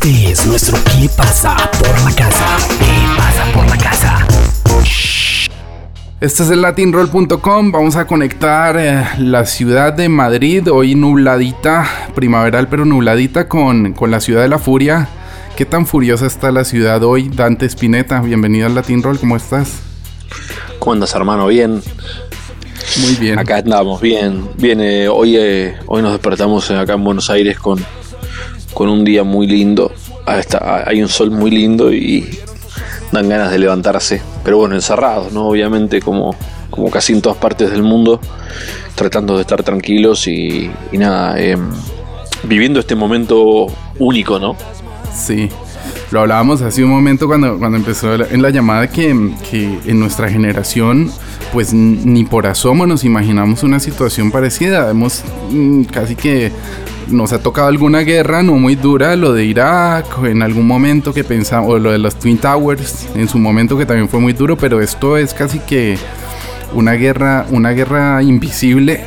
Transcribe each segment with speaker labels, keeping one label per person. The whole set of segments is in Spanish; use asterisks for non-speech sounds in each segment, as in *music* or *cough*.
Speaker 1: Este es nuestro ¿Qué pasa por la casa? ¿Qué pasa por la casa?
Speaker 2: Este es el latinroll.com. Vamos a conectar eh, la ciudad de Madrid, hoy nubladita, primaveral pero nubladita, con, con la ciudad de la furia. ¿Qué tan furiosa está la ciudad hoy? Dante Spinetta, bienvenido al Latin Roll, ¿cómo estás?
Speaker 3: ¿Cómo andas, hermano? Bien.
Speaker 2: Muy bien.
Speaker 3: Acá andamos, bien. Bien, eh, hoy, eh, hoy nos despertamos acá en Buenos Aires con, con un día muy lindo. Está- hay un sol muy lindo y dan ganas de levantarse. Pero bueno, encerrados, ¿no? Obviamente, como, como casi en todas partes del mundo, tratando de estar tranquilos y, y nada, em, viviendo este momento único, ¿no?
Speaker 2: Sí, lo hablábamos hace un momento cuando, cuando empezó en la llamada que, que en nuestra generación, pues ni por asomo nos imaginamos una situación parecida. Hemos mm, casi que nos ha tocado alguna guerra no muy dura, lo de Irak, en algún momento que pensamos, o lo de los Twin Towers, en su momento que también fue muy duro, pero esto es casi que una guerra, una guerra invisible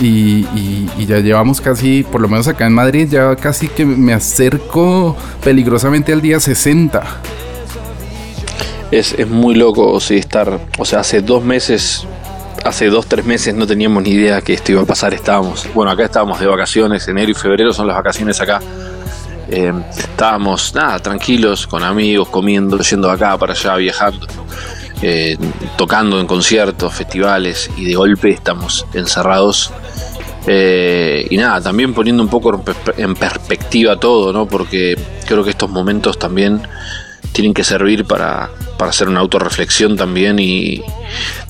Speaker 2: y, ya llevamos casi, por lo menos acá en Madrid, ya casi que me acerco peligrosamente al día 60.
Speaker 3: Es, es muy loco sí, estar, o sea, hace dos meses, hace dos, tres meses no teníamos ni idea que esto iba a pasar, estábamos, bueno, acá estábamos de vacaciones, enero y febrero son las vacaciones acá. Eh, estábamos, nada, tranquilos, con amigos, comiendo, yendo acá para allá, viajando, eh, tocando en conciertos, festivales, y de golpe estamos encerrados. Eh, y nada, también poniendo un poco en perspectiva todo, ¿no? Porque creo que estos momentos también tienen que servir para, para hacer una autorreflexión también y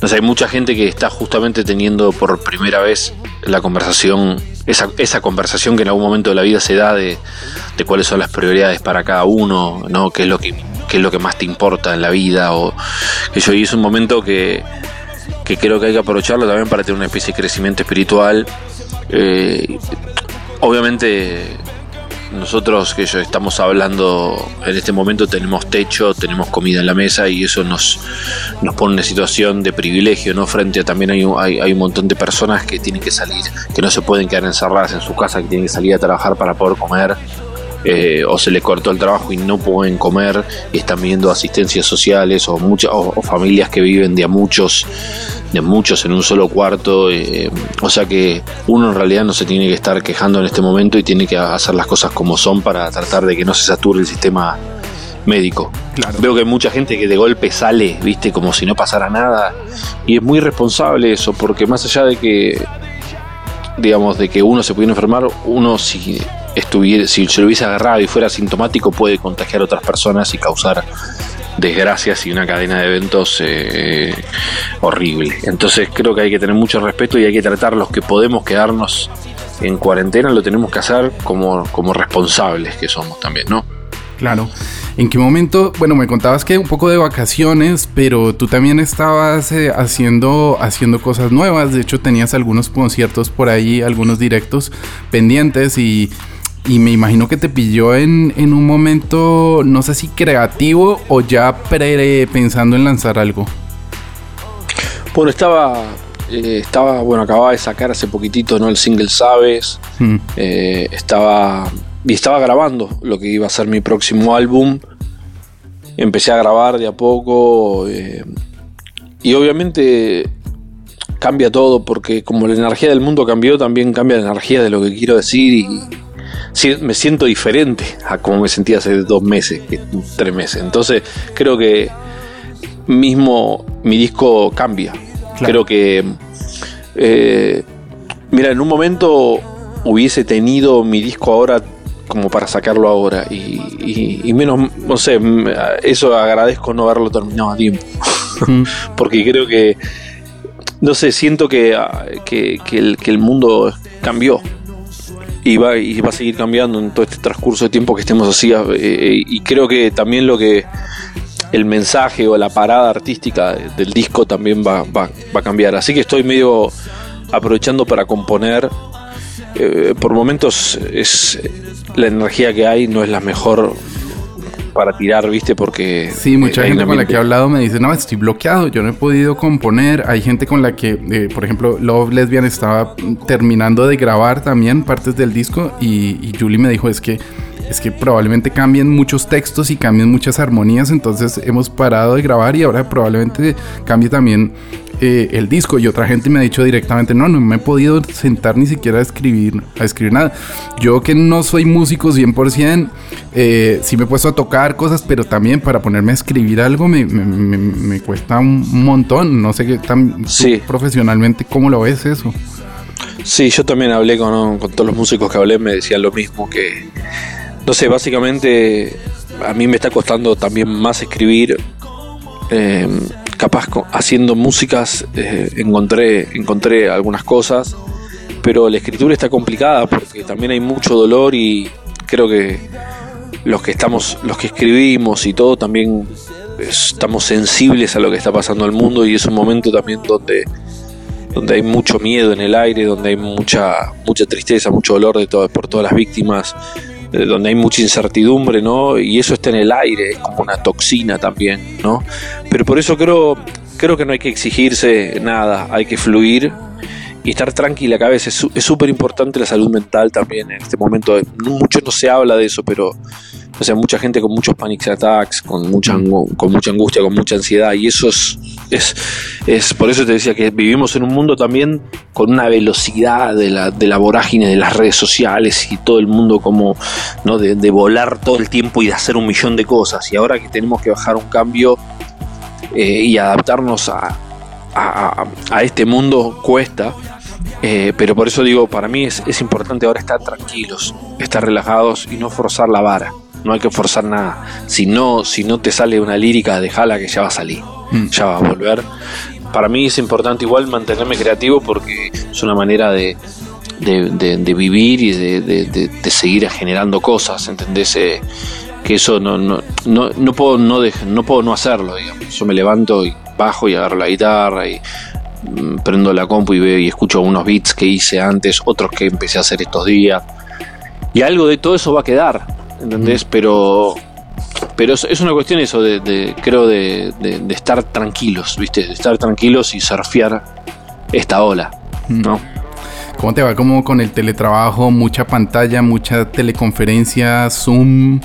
Speaker 3: no sé, hay mucha gente que está justamente teniendo por primera vez la conversación, esa, esa conversación que en algún momento de la vida se da de, de cuáles son las prioridades para cada uno, ¿no? qué es lo que qué es lo que más te importa en la vida o que y es un momento que, que creo que hay que aprovecharlo también para tener una especie de crecimiento espiritual. Eh, obviamente nosotros que yo estamos hablando en este momento tenemos techo, tenemos comida en la mesa y eso nos, nos pone en una situación de privilegio, ¿no? Frente a también hay, hay, hay un montón de personas que tienen que salir, que no se pueden quedar encerradas en su casa, que tienen que salir a trabajar para poder comer. eh, o se les cortó el trabajo y no pueden comer y están viendo asistencias sociales o muchas o familias que viven de a muchos de muchos en un solo cuarto eh, o sea que uno en realidad no se tiene que estar quejando en este momento y tiene que hacer las cosas como son para tratar de que no se sature el sistema médico
Speaker 2: Claro.
Speaker 3: veo que hay mucha gente que de golpe sale viste como si no pasara nada y es muy responsable eso porque más allá de que digamos, de que uno se pudiera enfermar, uno si estuviera, si se lo hubiese agarrado y fuera sintomático, puede contagiar a otras personas y causar desgracias y una cadena de eventos eh, horrible. Entonces creo que hay que tener mucho respeto y hay que tratar los que podemos quedarnos en cuarentena, lo tenemos que hacer como, como responsables que somos también, ¿no?
Speaker 2: Claro. ¿En qué momento? Bueno, me contabas que un poco de vacaciones, pero tú también estabas eh, haciendo, haciendo cosas nuevas. De hecho, tenías algunos conciertos por ahí, algunos directos pendientes y, y me imagino que te pilló en, en un momento, no sé si creativo o ya pre pensando en lanzar algo.
Speaker 3: Bueno, estaba, eh, estaba, bueno, acababa de sacar hace poquitito, ¿no? El single Sabes.
Speaker 2: Mm,
Speaker 3: Eh, estaba y estaba grabando lo que iba a ser mi próximo álbum. Empecé a grabar de a poco eh, y obviamente cambia todo porque como la energía del mundo cambió, también cambia la energía de lo que quiero decir y si- me siento diferente a como me sentía hace dos meses, tres meses. Entonces creo que mismo mi disco cambia.
Speaker 2: Claro.
Speaker 3: Creo que eh, mira, en un momento hubiese tenido mi disco ahora como para sacarlo ahora y, y- y menos, no sé, eso agradezco no haberlo terminado a tiempo, *laughs* porque creo que, no sé, siento que, ah, que, que el, que el mundo cambió y va, y va a seguir cambiando en todo este transcurso de tiempo que estemos así eh, y creo que también lo que el mensaje o la parada artística del disco también va, va- va a cambiar. Así que estoy medio aprovechando para componer. Eh, por momentos es la energía que hay no es la mejor para tirar, ¿viste? Porque
Speaker 2: Sí, mucha gente con la que he hablado me dice, no, estoy bloqueado, yo no he podido componer. Hay gente con la que, eh, por ejemplo, Love Lesbian estaba terminando de grabar también partes del disco y, y Julie me dijo, es que es que probablemente cambien muchos textos y cambien muchas armonías, entonces hemos parado de grabar y ahora probablemente cambie también eh, el disco y otra gente me ha dicho directamente, no, no me he podido sentar ni siquiera a escribir, a escribir nada. Yo que no soy músico 100%, eh, sí me he puesto a tocar cosas, pero también para ponerme a escribir algo me, me, cuesta un montón. No sé qué tan profesionalmente, ¿cómo lo ves eso?
Speaker 3: Sí, yo también hablé con, con todos los músicos que hablé, me decían lo mismo, que, no sé, básicamente a mí me está costando también más escribir. Eh, capaz haciendo músicas eh, encontré, encontré algunas cosas, pero la escritura está complicada porque también hay mucho dolor y creo que los que estamos, los que escribimos y todo también estamos sensibles a lo que está pasando al mundo y es un momento también donde donde hay mucho miedo en el aire, donde hay mucha mucha tristeza, mucho dolor de todo, por todas las víctimas donde hay mucha incertidumbre, ¿no? Y eso está en el aire, es como una toxina también, ¿no? Pero por eso creo, creo que no hay que exigirse nada, hay que fluir y estar tranquila cada vez. Es súper importante la salud mental también en este momento. Mucho no se habla de eso, pero o sea, mucha gente con muchos panic attacks, con mucha, con mucha angustia, con mucha ansiedad. Y eso es, es, es, por eso te decía que vivimos en un mundo también con una velocidad de la, de la vorágine de las redes sociales y todo el mundo como, ¿no? De, volar todo el tiempo y de hacer un millón de cosas. Y ahora que tenemos que bajar un cambio eh, y adaptarnos a, a, este mundo cuesta. Eh, pero por eso digo, para mí es, es importante ahora estar tranquilos, estar relajados y no forzar la vara no hay que forzar nada. Si no, si no te sale una lírica, déjala que ya va a salir, mm. ya va a volver. Para mí es importante igual mantenerme creativo porque es una manera de, de, vivir y de, seguir generando cosas, ¿entendés? Eh, que eso no, no, no, no puedo no, no puedo no hacerlo, digamos. Yo me levanto y bajo y agarro la guitarra y mm, prendo la compu y veo y escucho unos beats que hice antes, otros que empecé a hacer estos días. Y algo de todo eso va a quedar. ¿Entendés? Pero pero es, una cuestión eso de, creo de, estar tranquilos, ¿viste? De estar tranquilos y surfear esta ola, ¿no?
Speaker 2: ¿Cómo te va como con el teletrabajo? Mucha pantalla, mucha teleconferencia, Zoom,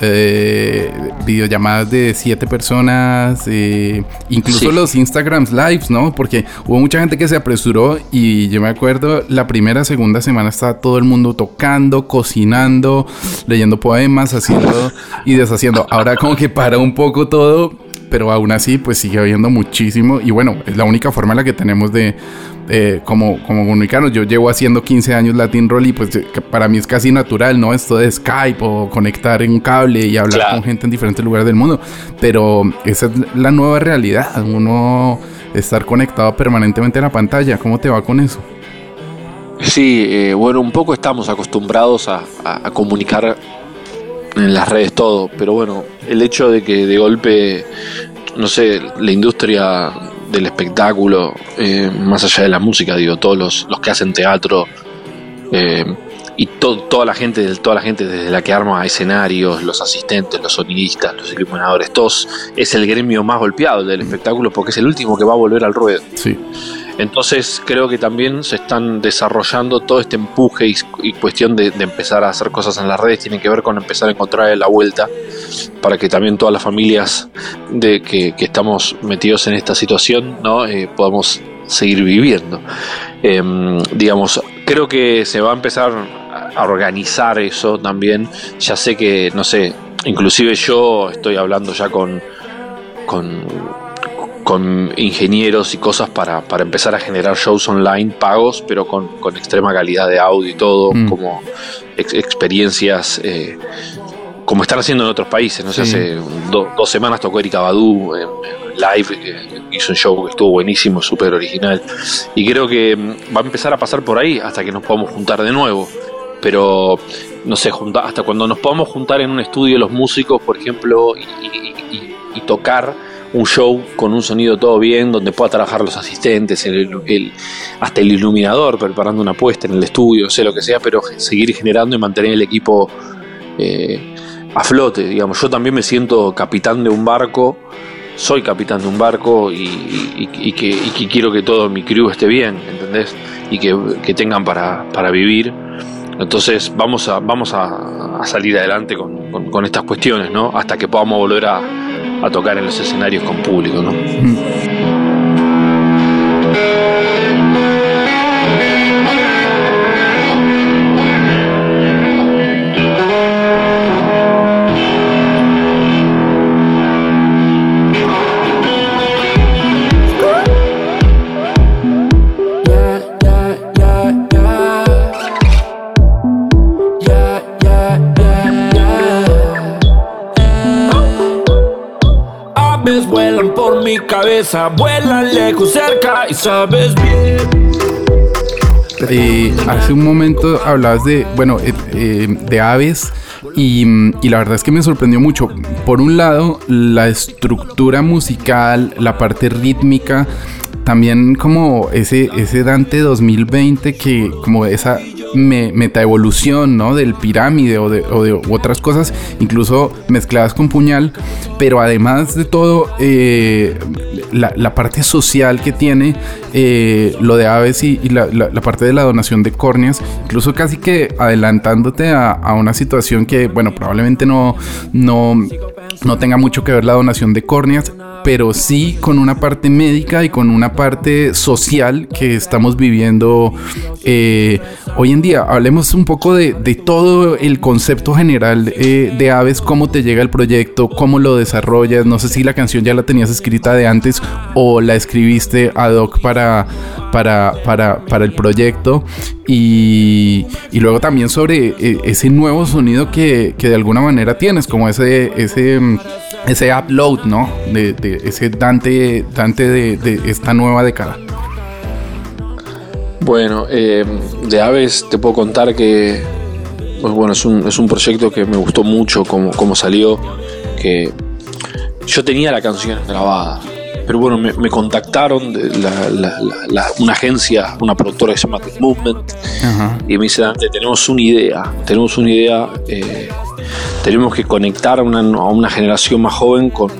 Speaker 2: eh, videollamadas de siete personas, eh, incluso los Instagrams lives, ¿no? Porque hubo mucha gente que se apresuró y yo me acuerdo la primera, segunda semana estaba todo el mundo tocando, cocinando, leyendo poemas, haciendo y deshaciendo. Ahora como que para un poco todo, pero aún así pues sigue habiendo muchísimo y bueno, es la única forma en la que tenemos de eh, como, como comunicarnos. Yo llevo haciendo 15 años Latin Roll y pues para mí es casi natural, ¿no? Esto de Skype o conectar en un cable y hablar con gente en diferentes lugares del mundo. Pero esa es la nueva realidad, uno estar conectado permanentemente a la pantalla. ¿Cómo te va con eso?
Speaker 3: Sí, eh, bueno, un poco estamos acostumbrados a, a, comunicar en las redes todo, pero bueno, el hecho de que de golpe, no sé, la industria del espectáculo, eh, más allá de la música, digo, todos los, los que hacen teatro eh, y toda la gente, toda la gente desde la que arma escenarios, los asistentes, los sonidistas, los iluminadores, todos es el gremio más golpeado del espectáculo porque es el último que va a volver al ruedo.
Speaker 2: Sí.
Speaker 3: Entonces creo que también se están desarrollando todo este empuje y, cuestión de, empezar a hacer cosas en las redes tiene que ver con empezar a encontrar la vuelta para que también todas las familias de que, estamos metidos en esta situación no eh, podamos seguir viviendo. Em, digamos, creo que se va a empezar a organizar eso también. Ya sé que, no sé, inclusive yo estoy hablando ya con, con con ingenieros y cosas para, empezar a generar shows online pagos, pero con, extrema calidad de audio y todo, mm. como experiencias eh, como están haciendo en otros países. ¿no? sé Hace dos semanas tocó Erika Badu en, live, eh, hizo un show que estuvo buenísimo, súper original. Y creo que mm, va a empezar a pasar por ahí hasta que nos podamos juntar de nuevo. Pero no sé, hasta cuando nos podamos juntar en un estudio los músicos, por ejemplo, y tocar un show con un sonido todo bien, donde pueda trabajar los asistentes, el, hasta el iluminador preparando una puesta en el estudio, sé lo que sea, pero seguir generando y mantener el equipo eh, a flote. Digamos, yo también me siento capitán de un barco, soy capitán de un barco y, que, quiero que todo mi crew esté bien, ¿entendés? Y que, tengan para, para vivir Entonces vamos a, vamos a, salir adelante con, estas cuestiones, ¿no? Hasta que podamos volver a, tocar en los escenarios con público, ¿no? Mm.
Speaker 2: Cabeza vuela lejos, cerca y sabes bien. hace un momento hablabas de, bueno, eh, eh, de aves y, y, la verdad es que me sorprendió mucho. Por un lado, la estructura musical, la parte rítmica, también como ese, ese Dante 2020 que como esa me, metaevolución, ¿no? Del pirámide o de, otras cosas, incluso mezcladas con puñal, pero además de todo, eh, la, parte social que tiene eh, lo de aves y, la, parte de la donación de córneas, incluso casi que adelantándote a, una situación que, bueno, probablemente no, no, no tenga mucho que ver la donación de córneas, pero sí con una parte médica y con una parte social que estamos viviendo eh, hoy en día. Hablemos un poco de, todo el concepto general eh, de Aves, cómo te llega el proyecto, cómo lo desarrollas. No sé si la canción ya la tenías escrita de antes o la escribiste ad hoc para, para, para, para el proyecto. Y, luego también sobre eh, ese nuevo sonido que, que, de alguna manera tienes, como ese, ese ese upload, ¿no? De, ese Dante, Dante de, esta nueva década.
Speaker 3: Bueno, eh, de Aves te puedo contar que pues bueno, es un, es un proyecto que me gustó mucho como, como salió, que yo tenía la canción grabada, pero bueno, me, contactaron de una agencia, una productora que se llama The Movement, y me dice, Dante, tenemos una idea, tenemos una idea eh, tenemos que conectar a una, generación más joven con,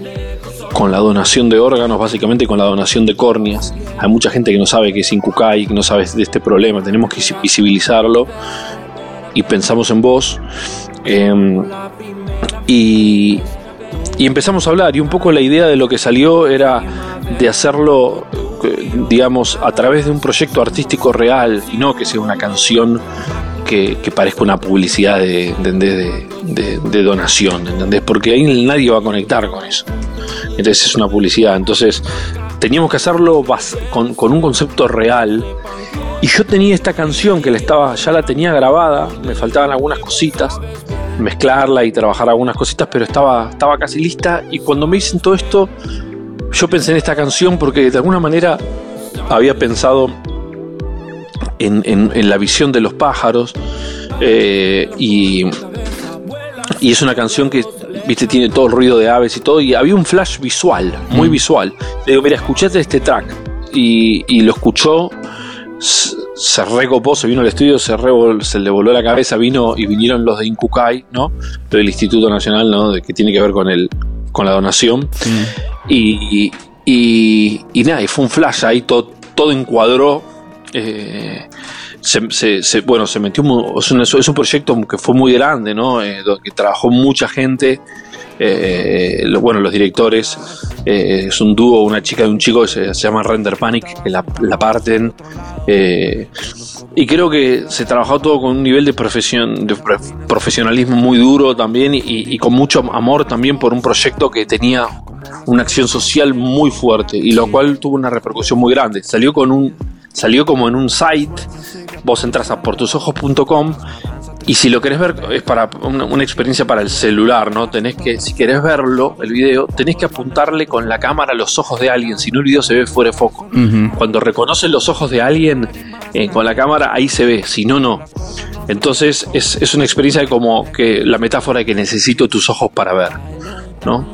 Speaker 3: la donación de órganos, básicamente con la donación de córneas. Hay mucha gente que no sabe que es Incucay, que no sabe de este problema, tenemos que visibilizarlo y pensamos en vos. Em, y, y empezamos a hablar y un poco la idea de lo que salió era de hacerlo digamos a través de un proyecto artístico real y no que sea una canción que, parezca una publicidad de, de, donación, ¿entendés? Porque ahí nadie va a conectar con eso. Entonces es una publicidad. Entonces teníamos que hacerlo con, con un concepto real. Y yo tenía esta canción que la estaba, ya la tenía grabada, me faltaban algunas cositas, mezclarla y trabajar algunas cositas, pero estaba, estaba casi lista. Y cuando me dicen todo esto, yo pensé en esta canción porque de alguna manera había pensado en, la visión de los pájaros. Eh, y, y, es una canción que, viste, tiene todo el ruido de aves y todo. Y había un flash visual, muy mm. visual. Le digo, mira, escuchate este track. Y, lo escuchó, se recopó, se vino al estudio, se, se le voló la cabeza, vino y vinieron los de Incucay, ¿no? Del Instituto Nacional, ¿no? De, que tiene que ver con el con la donación. Mm. Y, y, y, nada, y fue un flash ahí, todo, todo encuadró eh, se, bueno, se metió, es un, es un, proyecto que fue muy grande, ¿no? Eh, que trabajó mucha gente, eh, bueno, los directores, es un dúo, una chica y un chico que se, llama Render Panic, que la, parten. y creo que se trabajó todo con un nivel de, profesión, de profesionalismo muy duro también y, con mucho amor también por un proyecto que tenía una acción social muy fuerte y lo cual tuvo una repercusión muy grande. Salió con un salió como en un site, vos entras a portusojos.com y si lo querés ver es para una, experiencia para el celular, ¿no? Tenés que, si querés verlo, el video, tenés que apuntarle con la cámara a los ojos de alguien, si no el video se ve fuera de foco. Cuando reconoce los ojos de alguien eh, con la cámara, ahí se ve, si no, no. Entonces es, es una experiencia como que la metáfora de que necesito tus ojos para ver, ¿no?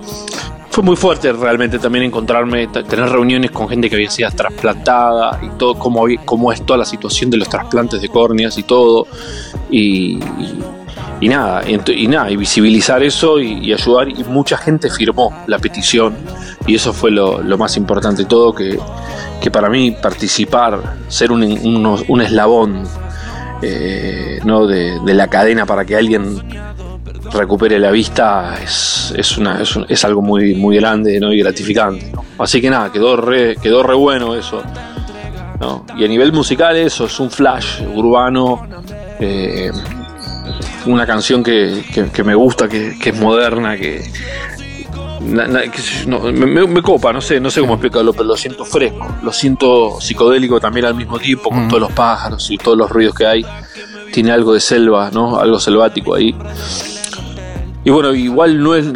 Speaker 3: Fue muy fuerte realmente también encontrarme, tener reuniones con gente que había sido trasplantada y todo, cómo, cómo es toda la situación de los trasplantes de córneas y todo. Y, nada, y, nada, y visibilizar eso y, ayudar. Y mucha gente firmó la petición y eso fue lo, más importante de todo, que, para mí participar, ser un, un, un eslabón eh, ¿no? De, la cadena para que alguien recupere la vista es, es, una, es, algo muy, muy grande ¿no? y gratificante. Así que nada, quedó re, quedó re bueno eso. Y a nivel musical eso es un flash urbano, eh, una canción que, me gusta, que, es moderna, que, me, copa, no sé, no sé cómo explicarlo, pero lo siento fresco, lo siento psicodélico también al mismo tiempo, con mm. todos los pájaros y todos los ruidos que hay. Tiene algo de selva, ¿no? Algo selvático ahí. Y bueno, igual no, es,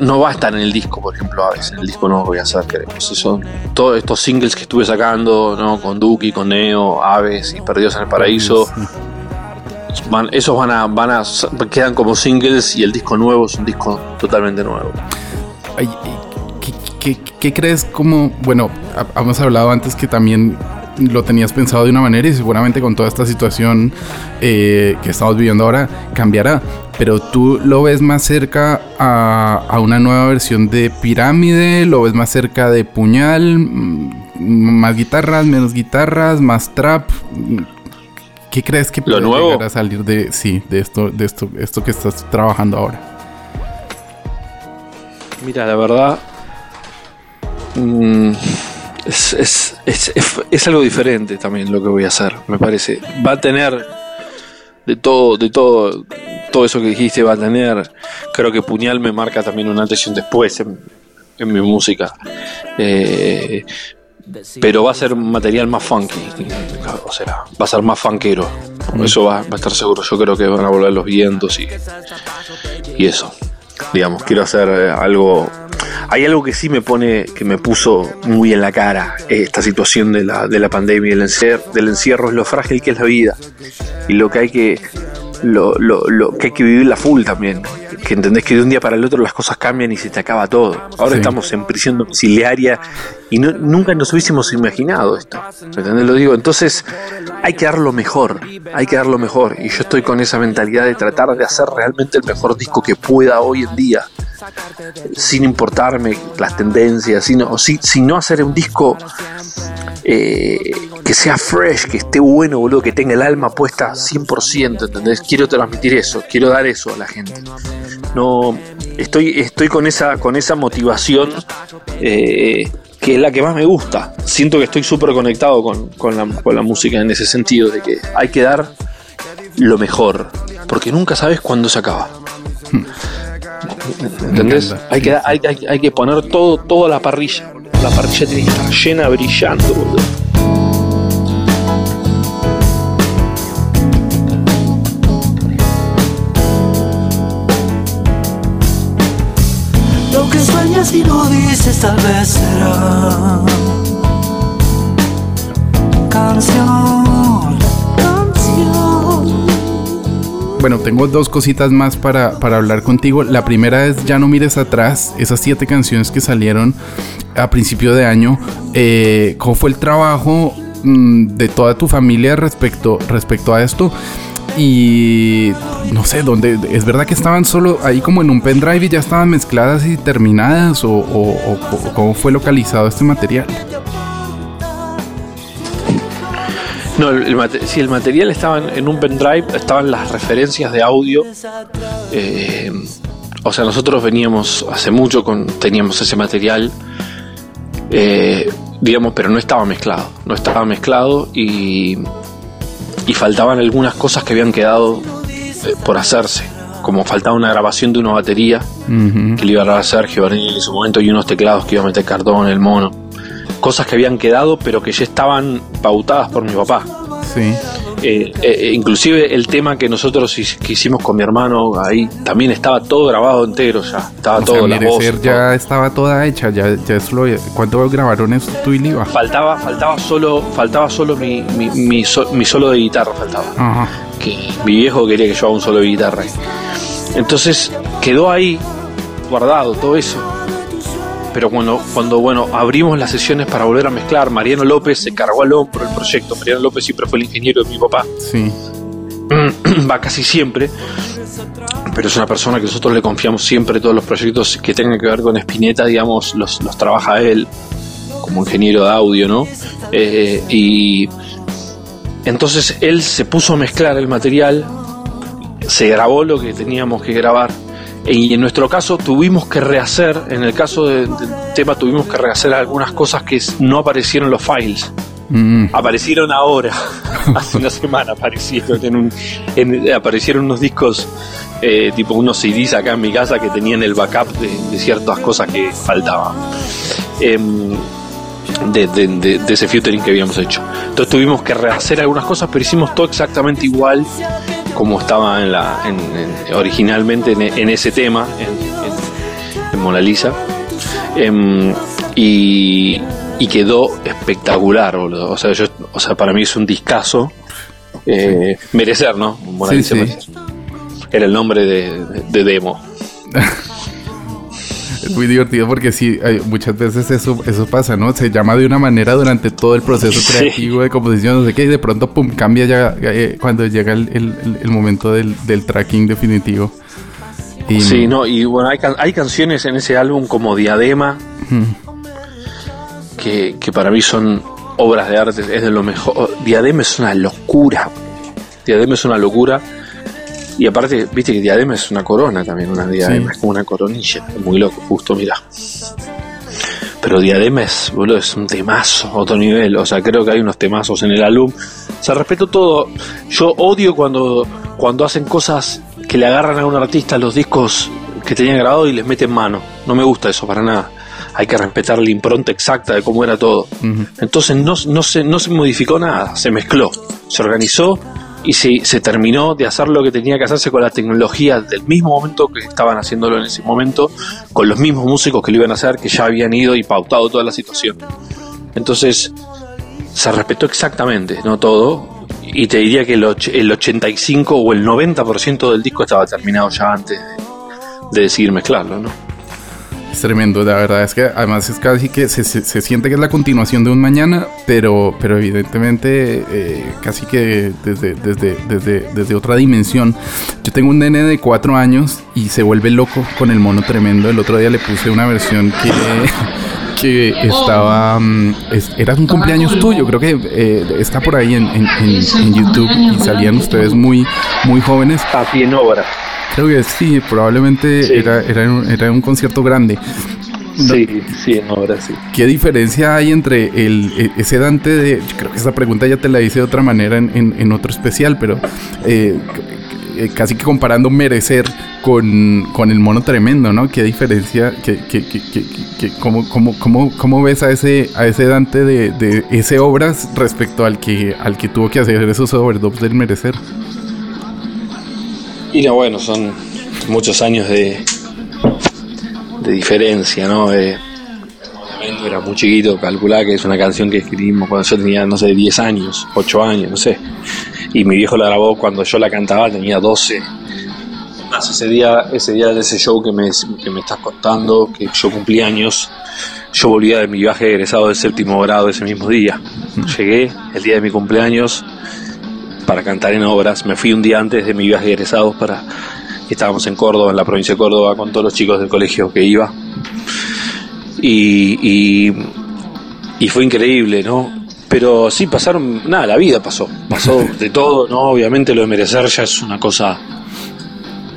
Speaker 3: no, va a estar en el disco, por ejemplo, a veces. En el disco no voy a hacer, queremos. Son todos estos singles que estuve sacando, ¿no? Con Duki, con Neo, Aves y Perdidos en el Paraíso. Van, esos van a, van a, quedan como singles y el disco nuevo es un disco totalmente nuevo.
Speaker 2: ¿qué, crees como, bueno, hemos hablado antes que también lo tenías pensado de una manera y seguramente con toda esta situación eh, que estamos viviendo ahora cambiará. Pero tú lo ves más cerca a, una nueva versión de Pirámide, lo ves más cerca de Puñal, mm, más guitarras, menos guitarras, más trap. ¿Qué crees que
Speaker 3: puede llegar
Speaker 2: a salir de sí, de esto, de esto, esto que estás trabajando ahora?
Speaker 3: Mira, la verdad. Mm, es, es, algo diferente también lo que voy a hacer, me parece. Va a tener de todo, de todo, todo eso que dijiste va a tener. Creo que Puñal me marca también una antes y un después en, mi música. Eh, pero va a ser un material más funky, o sea, va a ser más funkero. Eso va, va, a estar seguro. Yo creo que van a volver los vientos y, y eso. Digamos, quiero hacer eh, algo hay algo que sí me pone, que me puso muy en la cara esta situación de la, de la pandemia, del encierro, del encierro, es lo frágil que es la vida y lo que hay que, lo, lo, lo que hay que vivir la full también. Que entendés que de un día para el otro las cosas cambian y se te acaba todo. Ahora estamos en prisión domiciliaria y nunca nos hubiésemos imaginado esto. ¿Entendés? Lo digo. Entonces hay que dar lo mejor, hay que dar lo mejor. Y yo estoy con esa mentalidad de tratar de hacer realmente el mejor disco que pueda hoy en día sin importarme las tendencias, sino, si, no hacer un disco eh, que sea fresh, que esté bueno, boludo, que tenga el alma puesta 100%, ¿entendés? Quiero transmitir eso, quiero dar eso a la gente. No, estoy, estoy con esa, con esa motivación eh, que es la que más me gusta. Siento que estoy súper conectado con, con, la, con la música en ese sentido, de que hay que dar lo mejor, porque nunca sabes cuándo se acaba. ¿Entendés? Hay que, hay, hay, que poner todo, toda la parrilla. La parrilla tiene que estar llena, brillando,
Speaker 1: Lo que sueñas y no dices tal vez será canción.
Speaker 2: Bueno, tengo dos cositas más para, hablar contigo. La primera es Ya no mires atrás, esas siete canciones que salieron a principio de año. Eh, ¿Cómo fue el trabajo mm, de toda tu familia respecto, respecto a esto? Y no sé, ¿dónde? ¿Es verdad que estaban solo ahí como en un pendrive y ya estaban mezcladas y terminadas? ¿O, o cómo fue localizado este material?
Speaker 3: No, si el material estaba en, un pendrive, estaban las referencias de audio. Eh, o sea, nosotros veníamos hace mucho con. teníamos ese material. Eh, digamos, pero no estaba mezclado. No estaba mezclado y. y faltaban algunas cosas que habían quedado eh, por hacerse. Como faltaba una grabación de una batería que le iba a grabar Sergio en su momento y unos teclados que iba a meter cartón, el mono cosas que habían quedado pero que ya estaban pautadas por mi papá.
Speaker 2: Sí.
Speaker 3: Eh, eh, inclusive el tema que nosotros que hicimos con mi hermano ahí también estaba todo grabado entero ya estaba todo la voz
Speaker 2: ya estaba toda hecha ya, ya solo ¿cuánto grabaron eso tú y Liva?
Speaker 3: faltaba faltaba solo faltaba solo mi, mi, mi, solo de guitarra faltaba que mi viejo quería que yo haga un solo de guitarra entonces quedó ahí guardado todo eso pero cuando, cuando bueno, abrimos las sesiones para volver a mezclar, Mariano López se cargó al hombro el proyecto. Mariano López siempre fue el ingeniero de mi papá.
Speaker 2: Sí. *clears throat*
Speaker 3: Va casi siempre, pero es una persona que nosotros le confiamos siempre todos los proyectos que tengan que ver con Spinetta, digamos, los, los trabaja él como ingeniero de audio, ¿no? Eh, y entonces él se puso a mezclar el material, se grabó lo que teníamos que grabar y en nuestro caso tuvimos que rehacer, en el caso del tema tuvimos que rehacer algunas cosas que no aparecieron en los files. Mm. Aparecieron ahora, *laughs* hace una semana aparecieron en un, aparecieron unos discos eh, tipo unos CDs acá en mi casa que tenían el backup de, ciertas cosas que faltaban. Em, de, ese featuring que habíamos hecho. Entonces tuvimos que rehacer algunas cosas, pero hicimos todo exactamente igual como estaba en la, originalmente en, ese tema, en, Mona Lisa. Em, y, quedó espectacular, O sea, yo, o sea, para mí es un discazo. Eh, merecer, ¿no? Mona Lisa Era el nombre de, de demo. *laughs*
Speaker 2: Es muy divertido porque sí, muchas veces eso, eso pasa, ¿no? Se llama de una manera durante todo el proceso creativo de composición, no sé qué, y de pronto, pum, cambia ya eh, cuando llega el, momento del, tracking definitivo.
Speaker 3: sí, no, y bueno, hay, hay canciones en ese álbum como Diadema, que, que para mí son obras de arte, es de lo mejor. Diadema es una locura. Diadema es una locura y aparte, viste que diadema es una corona también, una diadema es como una coronilla, muy loco, justo, mira. Pero diadema es, boludo, es un temazo, otro nivel, o sea, creo que hay unos temazos en el álbum. O sea, respeto todo. Yo odio cuando, cuando hacen cosas que le agarran a un artista los discos que tenían grabado y les meten mano. No me gusta eso para nada. Hay que respetar la impronta exacta de cómo era todo. Entonces no, no, se, no se modificó nada, se mezcló, se organizó y se, se, terminó de hacer lo que tenía que hacerse con la tecnología del mismo momento que estaban haciéndolo en ese momento, con los mismos músicos que lo iban a hacer, que ya habían ido y pautado toda la situación. Entonces, se respetó exactamente, no todo, y te diría que el, el 85 o el 90% del disco estaba terminado ya antes de decidir mezclarlo, ¿no?
Speaker 2: Tremendo, la verdad es que además es casi que se, se, siente que es la continuación de un mañana, pero, pero evidentemente eh, casi que desde, desde, desde, desde otra dimensión. Yo tengo un nene de cuatro años y se vuelve loco con el mono tremendo. El otro día le puse una versión que... *laughs* estaba. Mm, era un cumpleaños tuyo, creo que eh, está por ahí en, en, en, YouTube y salían ustedes muy, muy jóvenes.
Speaker 3: Papi en obra.
Speaker 2: Creo que sí, probablemente Era, era, un, era un concierto grande.
Speaker 3: Sí, sí, ahora sí.
Speaker 2: ¿Qué diferencia hay entre el, e, ese Dante de... creo que esa pregunta ya te la hice de otra manera en, en, otro especial, pero eh, eh, casi que comparando merecer con, con, el mono tremendo, ¿no? ¿Qué diferencia, que, que, que, cómo, cómo, cómo, cómo, ves a ese, a ese Dante de, de ese obras respecto al que, al que tuvo que hacer esos overdubs del merecer?
Speaker 3: Y no, bueno, son muchos años de, de diferencia, ¿no? Eh, era muy chiquito, calculá que es una canción que escribimos cuando yo tenía, no sé, 10 años, 8 años, no sé. Y mi viejo la grabó cuando yo la cantaba, tenía 12. Más ese día, ese día de ese show que me, que me estás contando, que yo cumplí años, yo volvía de mi viaje egresado del séptimo grado ese mismo día. Llegué el día de mi cumpleaños para cantar en obras. Me fui un día antes de mi viaje de egresados para estábamos en Córdoba, en la provincia de Córdoba, con todos los chicos del colegio que iba. Y, y, fue increíble, ¿no? Pero sí pasaron, nada, la vida pasó, pasó de todo, ¿no? Obviamente lo de merecer ya es una cosa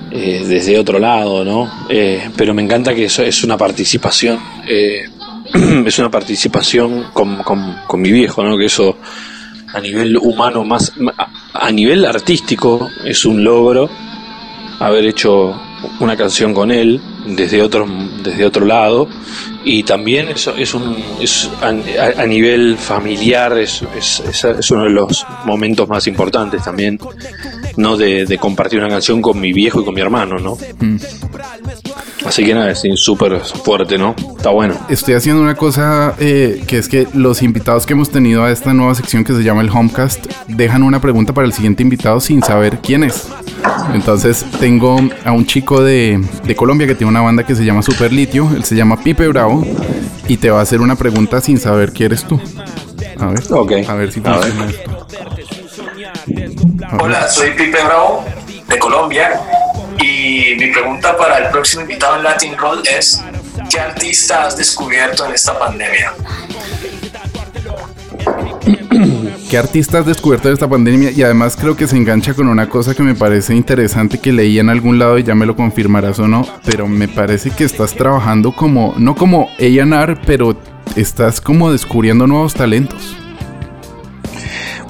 Speaker 3: eh, desde otro lado, ¿no? Eh, pero me encanta que eso es una participación, eh, *clears throat* es una participación con, con, con mi viejo, ¿no? Que eso a nivel humano, más a nivel artístico, es un logro haber hecho una canción con él desde otro, desde otro lado. Y también eso es un es a, nivel familiar es, es, es, uno de los momentos más importantes también no de, compartir una canción con mi viejo y con mi hermano no mm. Así que nada, es súper fuerte, ¿no? Está bueno.
Speaker 2: Estoy haciendo una cosa eh, que es que los invitados que hemos tenido a esta nueva sección que se llama el Homecast dejan una pregunta para el siguiente invitado sin saber quién es. Entonces tengo a un chico de, Colombia que tiene una banda que se llama Super Litio, él se llama Pipe Bravo y te va a hacer una pregunta sin saber quién eres tú. A ver,
Speaker 3: okay.
Speaker 2: a ver si funciona esto.
Speaker 4: Hola, soy Pipe Bravo de Colombia y mi pregunta para el próximo invitado en Latin Roll es ¿qué artista has descubierto en esta pandemia? *clears throat*
Speaker 2: ¿Qué artista has descubierto de esta pandemia? Y además creo que se engancha con una cosa que me parece interesante que leí en algún lado y ya me lo confirmarás o no, pero me parece que estás trabajando como, no como A&R, pero estás como descubriendo nuevos talentos.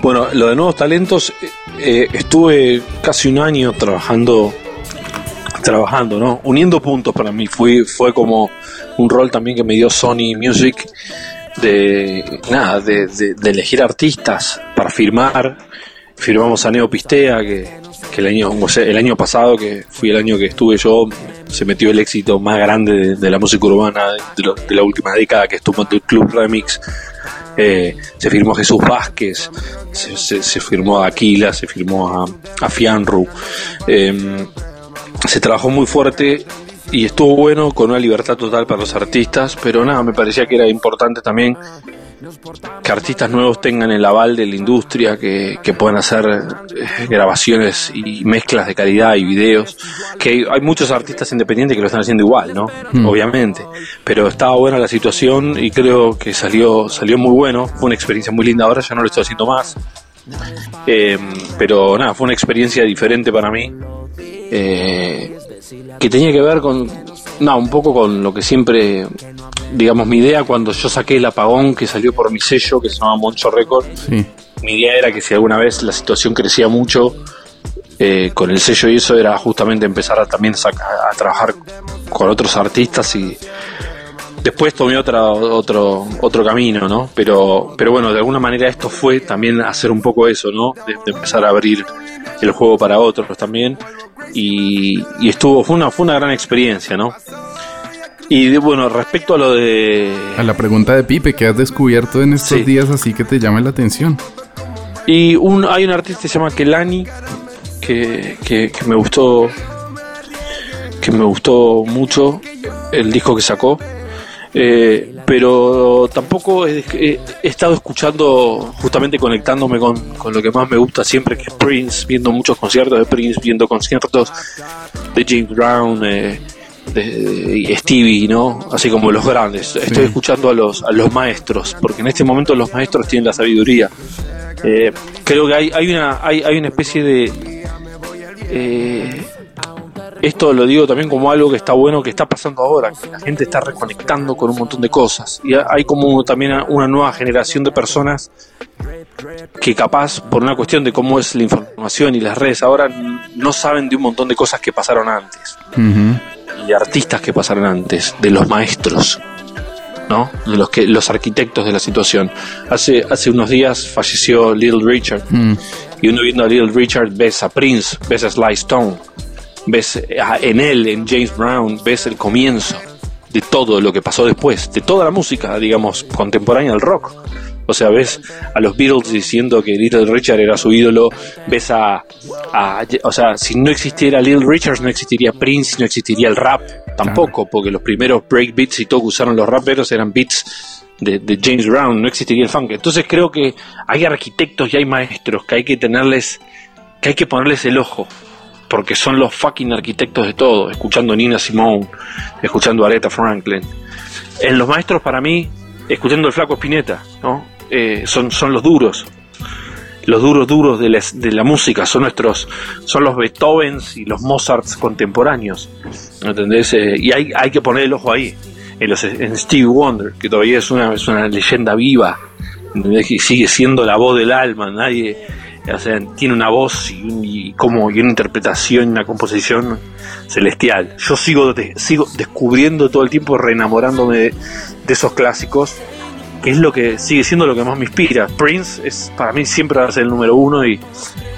Speaker 3: Bueno, lo de nuevos talentos, eh, estuve casi un año trabajando, trabajando, ¿no? Uniendo puntos para mí. Fue, fue como un rol también que me dio Sony Music de nada, de, elegir artistas para firmar. Firmamos a Neo Pistea, que, el año, el año pasado, que fui el año que estuve yo, se metió el éxito más grande de, la música urbana de, la última década, que estuvo el Club Remix se firmó Jesús Vázquez, se, firmó a Aquila, se firmó a, a Fianru. Em, se trabajó muy fuerte y estuvo bueno con una libertad total para los artistas, pero nada, me parecía que era importante también que artistas nuevos tengan el aval de la industria, que, puedan hacer eh, grabaciones y mezclas de calidad y videos, que hay, muchos artistas independientes que lo están haciendo igual, ¿no? Hmm. Obviamente, pero estaba buena la situación y creo que salió, salió muy bueno, fue una experiencia muy linda, ahora ya no lo estoy haciendo más, eh, pero nada, fue una experiencia diferente para mí. Eh, que tenía que ver con, no, un poco con lo que siempre, digamos, mi idea cuando yo saqué el apagón que salió por mi sello, que se llama Moncho Record, mi idea era que si alguna vez la situación crecía mucho, eh, con el sello y eso era justamente empezar a también a, trabajar con otros artistas y después tomé otra, otro, otro camino, ¿no? Pero, pero bueno, de alguna manera esto fue también hacer un poco eso, ¿no? de empezar a abrir el juego para otros también y, estuvo, fue una, fue una gran experiencia, ¿no? Y bueno, respecto a lo de...
Speaker 2: A la pregunta de Pipe, que has descubierto en estos días así que te llama la atención?
Speaker 3: Y un, hay un artista que se llama Kelani, que, que, que me gustó que me gustó mucho el disco que sacó. Eh, pero tampoco he, estado escuchando, justamente conectándome con, lo que más me gusta siempre, que es Prince, viendo muchos conciertos de Prince, viendo conciertos de James Brown, eh, de, Stevie, ¿no? Así como los grandes. Estoy escuchando a los, a los maestros, porque en este momento los maestros tienen la sabiduría. Eh, creo que hay, hay, una, hay, hay una especie de... Eh, esto lo digo también como algo que está bueno, que está pasando ahora, que la gente está reconectando con un montón de cosas. Y hay como también una nueva generación de personas que capaz, por una cuestión de cómo es la información y las redes ahora, no saben de un montón de cosas que pasaron antes. Y de artistas que pasaron antes, de los maestros. ¿no? De los que los arquitectos de la situación. Hace hace unos días falleció Little Richard mm. y uno viendo a Little Richard ves a Prince, ves a Sly Stone, ves eh, en él, en James Brown, ves el comienzo de todo lo que pasó después, de toda la música, digamos, contemporánea del rock. O sea, ves a los Beatles diciendo que Little Richard era su ídolo, ves a, o sea, si no existiera Little Richard no existiría Prince, no existiría el rap tampoco, porque los primeros break beats y todo que usaron los raperos eran beats de, de, James Brown, no existiría el funk. Entonces creo que hay arquitectos y hay maestros que hay que tenerles, que hay que ponerles el ojo, porque son los fucking arquitectos de todo, escuchando Nina Simone, escuchando Aretha Franklin. En los maestros para mí, escuchando el flaco Spinetta, ¿no? Eh, son, son los duros, los duros duros de la, de la, música, son nuestros, son los Beethovens y los Mozarts contemporáneos, ¿entendés? Eh, y hay, hay que poner el ojo ahí, en, los, en Steve Wonder, que todavía es una, es una leyenda viva, ¿entendés? Y sigue siendo la voz del alma, nadie o sea, tiene una voz y, como, una interpretación y una composición celestial. Yo sigo, sigo descubriendo todo el tiempo, reenamorándome de, esos clásicos, que es lo que sigue siendo lo que más me inspira. Prince es para mí siempre va a ser el número uno y,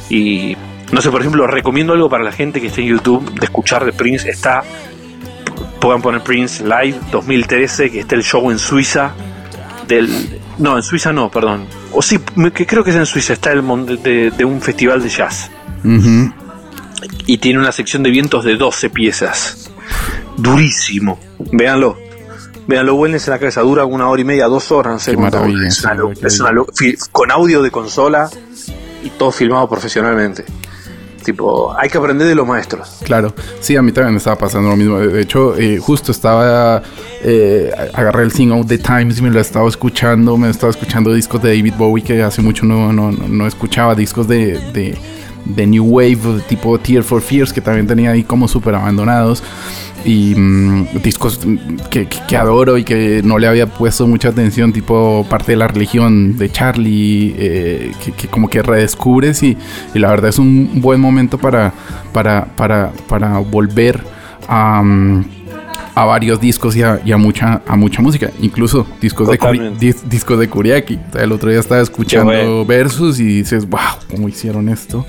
Speaker 3: y no sé, por ejemplo, recomiendo algo para la gente que esté en YouTube de escuchar de Prince. Está, puedan poner Prince Live 2013, que está el show en Suiza del no, en Suiza no, perdón. O sí, que creo que es en Suiza, está el de, de un festival de jazz. Y tiene una sección de vientos de 12 piezas. Durísimo. Véanlo. Véanlo, bueno en la cabeza. Dura una hora y media, dos horas.
Speaker 2: No
Speaker 3: sé con audio de consola y todo filmado profesionalmente. Tipo, hay que aprender de los maestros.
Speaker 2: Claro, sí, a mí también me estaba pasando lo mismo. De hecho, eh, justo estaba, eh, agarré el single The Times y me lo estaba escuchando. Me estaba escuchando discos de David Bowie que hace mucho no, no, no escuchaba, discos de, de, de New Wave, tipo Tear for Fears, que también tenía ahí como súper abandonados y mm, discos que, que, adoro y que no le había puesto mucha atención, tipo parte de la religión de Charlie, eh, que, como que redescubres y, y, la verdad es un buen momento para, para, para, para volver a... Mm, a varios discos y a, y a, mucha a mucha música, incluso discos de dis, discos de Kuriaki. El otro día estaba escuchando Versus y dices, wow, ¿cómo hicieron esto?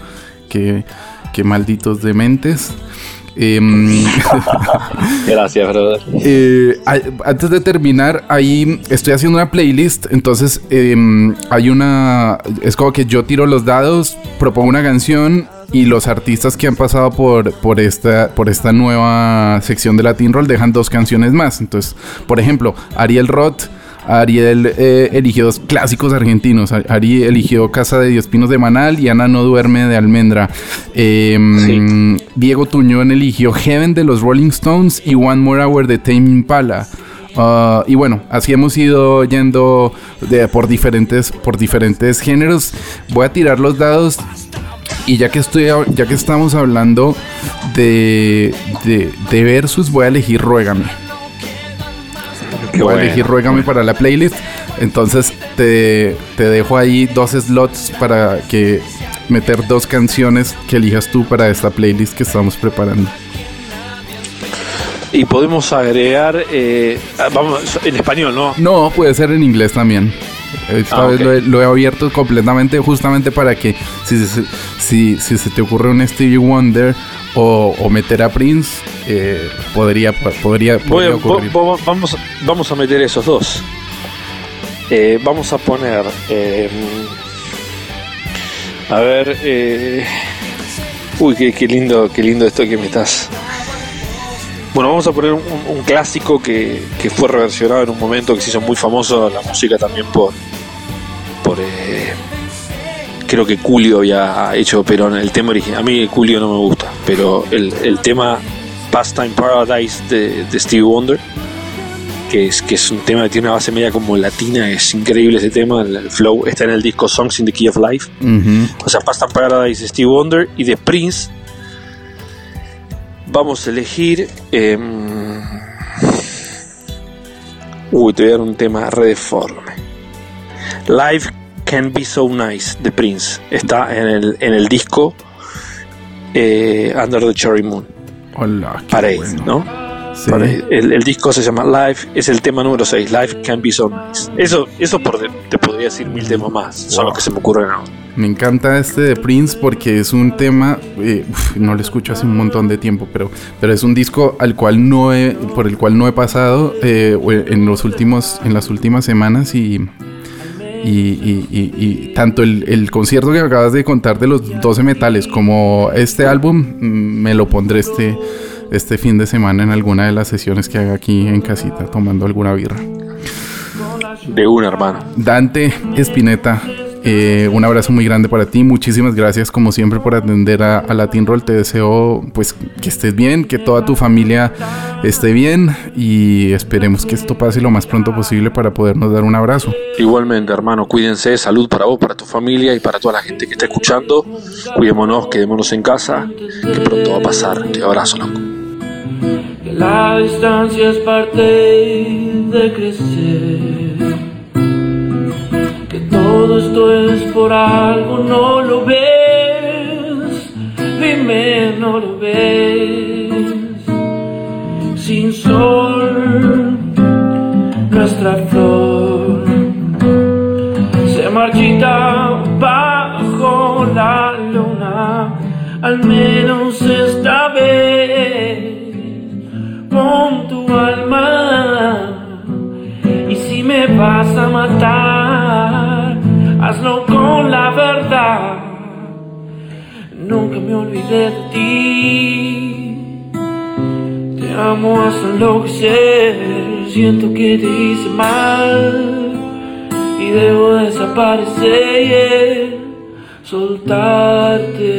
Speaker 2: Qué malditos dementes. Eh, *laughs*
Speaker 3: Gracias, brother.
Speaker 2: Eh, antes de terminar, ahí estoy haciendo una playlist. Entonces, eh, hay una. Es como que yo tiro los dados, propongo una canción y los artistas que han pasado por, por, esta, por esta nueva sección de Latin Roll dejan dos canciones más. Entonces, por ejemplo, Ariel Roth Ariel eh, eligió dos clásicos argentinos. Ari eligió Casa de Dios Pinos de Manal y Ana no duerme de Almendra. Em, Diego Tuñón eligió Heaven de los Rolling Stones y One More Hour de Tame Impala. Uh, y bueno, así hemos ido yendo por, diferentes, por diferentes géneros. Voy a tirar los dados. Y ya que, estoy, ya que estamos hablando de, de, de versus, voy a elegir Ruégame voy a elegir Ruégame para la playlist. Entonces te, te, dejo ahí dos slots para que meter dos canciones que elijas tú para esta playlist que estamos preparando.
Speaker 3: Y podemos agregar, eh, ah, vamos, en español, ¿no?
Speaker 2: No, puede ser en inglés también. Esta ah, vez lo he, abierto completamente justamente para que si, si, si, se te ocurre un Stevie Wonder o, meter a Prince, eh, podría, podría,
Speaker 3: ocurrir. vamos, vamos a meter esos dos. Eh, vamos a poner. Eh, a ver. uy, qué, lindo, qué lindo esto que me estás. Bueno, vamos a poner un, clásico que, que, fue reversionado en un momento que se hizo muy famoso la música también por. por creo que Julio había hecho, pero el tema original. A mí Julio no me gusta, pero el, el tema Pastime Paradise de, de Stevie Wonder, que es, que es un tema que tiene una base media como latina, es increíble ese tema. El, flow está en el disco Songs in the Key of Life. O sea, Pastime Paradise de Stevie Wonder y de Prince. Vamos a elegir. Em, uy, te voy a dar un tema redeforme. Live Can Be So Nice de Prince. Está en el, en el disco eh, Under the Cherry Moon.
Speaker 2: Hola,
Speaker 3: Parade, ¿no? El, disco se llama Life, es el tema número 6, Life Can Be So Nice. Eso, eso por te podría decir mil temas más, son los que se me ocurren ahora.
Speaker 2: Me encanta este de Prince porque es un tema, eh, no lo escucho hace un montón de tiempo, pero, pero es un disco al cual no he, por el cual no he pasado eh, en los últimos, en las últimas semanas y, y, tanto el, concierto que acabas de contar de los 12 metales como este álbum mm, me lo pondré este, este fin de semana en alguna de las sesiones que haga aquí en casita tomando alguna birra.
Speaker 3: De un hermano.
Speaker 2: Dante Espineta, eh, un abrazo muy grande para ti. Muchísimas gracias como siempre por atender a, Latin Roll. Te deseo pues que estés bien, que toda tu familia esté bien y esperemos que esto pase lo más pronto posible para podernos dar un abrazo.
Speaker 3: Igualmente, hermano, cuídense. Salud para vos, para tu familia y para toda la gente que está escuchando. Cuidémonos, quedémonos en casa, que pronto va a pasar. Te abrazo, loco. La distancia es parte de crecer todo esto es por algo, no lo ves, dime, no lo ves. Sin sol, nuestra flor se marchita bajo la luna, al menos esta matar, hazlo con la verdad. Nunca me olvidé de ti. Te amo hasta enloquecer. Siento que te hice mal y debo desaparecer, soltarte.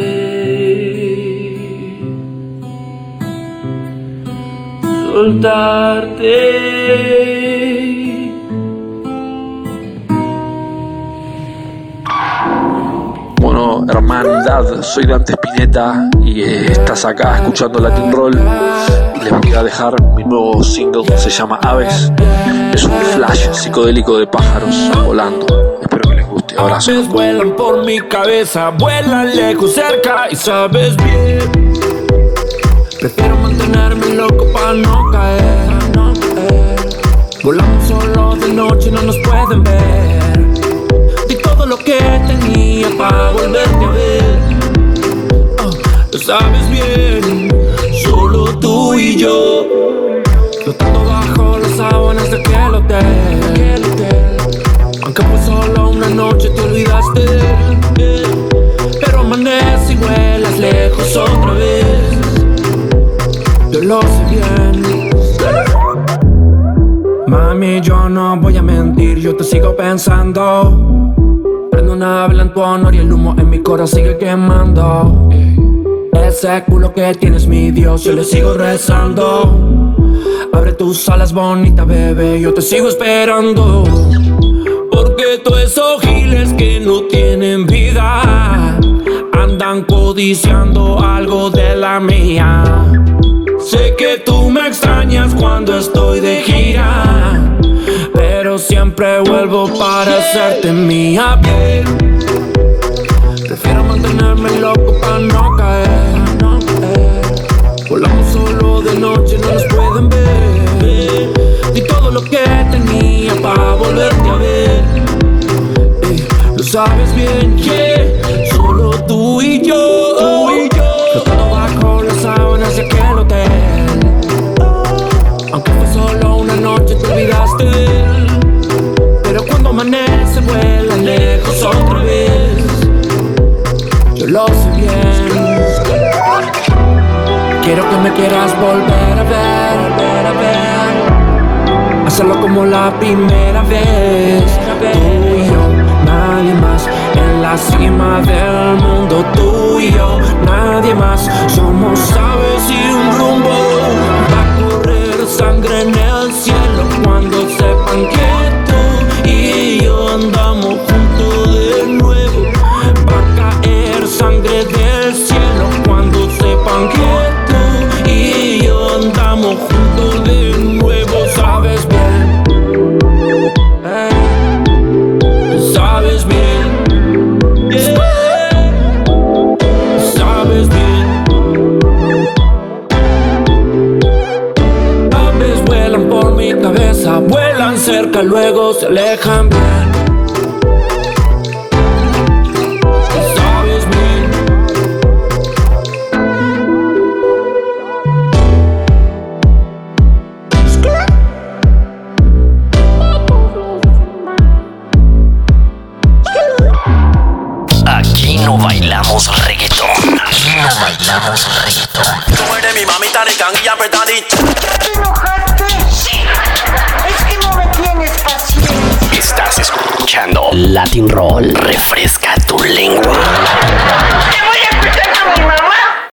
Speaker 5: Soltarte.
Speaker 3: Bueno, hermandad, soy Dante Spinetta y eh, estás acá escuchando Latin Roll. Y les voy a dejar mi nuevo single, se llama Aves. Es un flash psicodélico de pájaros volando. Espero que les guste. Abrazo.
Speaker 5: Aves vuelan por mi cabeza, vuelan lejos, cerca y sabes bien. Prefiero mantenerme loco para no caer. Volamos solo de noche, no nos pueden ver. Tenía para volverte a ver. Oh, lo sabes bien, solo tú y yo. Flotando bajo las sábanas de aquel hotel. Aunque fue solo una noche, te olvidaste de él. Pero amanece y vuelas lejos otra vez. Yo lo sé bien. Mami, yo no voy a mentir, yo te sigo pensando. Vela en tu honor y el humo en mi corazón sigue quemando. Ese culo que tienes, mi Dios, yo le sigo rezando. Abre tus alas, bonita bebé, yo te sigo esperando. Porque tú esos giles que no tienen vida andan codiciando algo de la mía. Sé que tú me extrañas cuando estoy de gira, pero siempre vuelvo para hacerte mía. Prefiero mantenerme loco para no caer. Volamos solo de noche, no nos pueden ver. Di todo lo que tenía para volverte a ver. Eh, lo sabes bien, yeah. Quiero que me quieras volver a ver, volver a ver. Hacerlo como la primera vez. Tú y yo, nadie más. En la cima del mundo, tú y yo, nadie más. Somos aves y un rumbo. Va a correr sangre en luego se
Speaker 1: Roll. Refresca.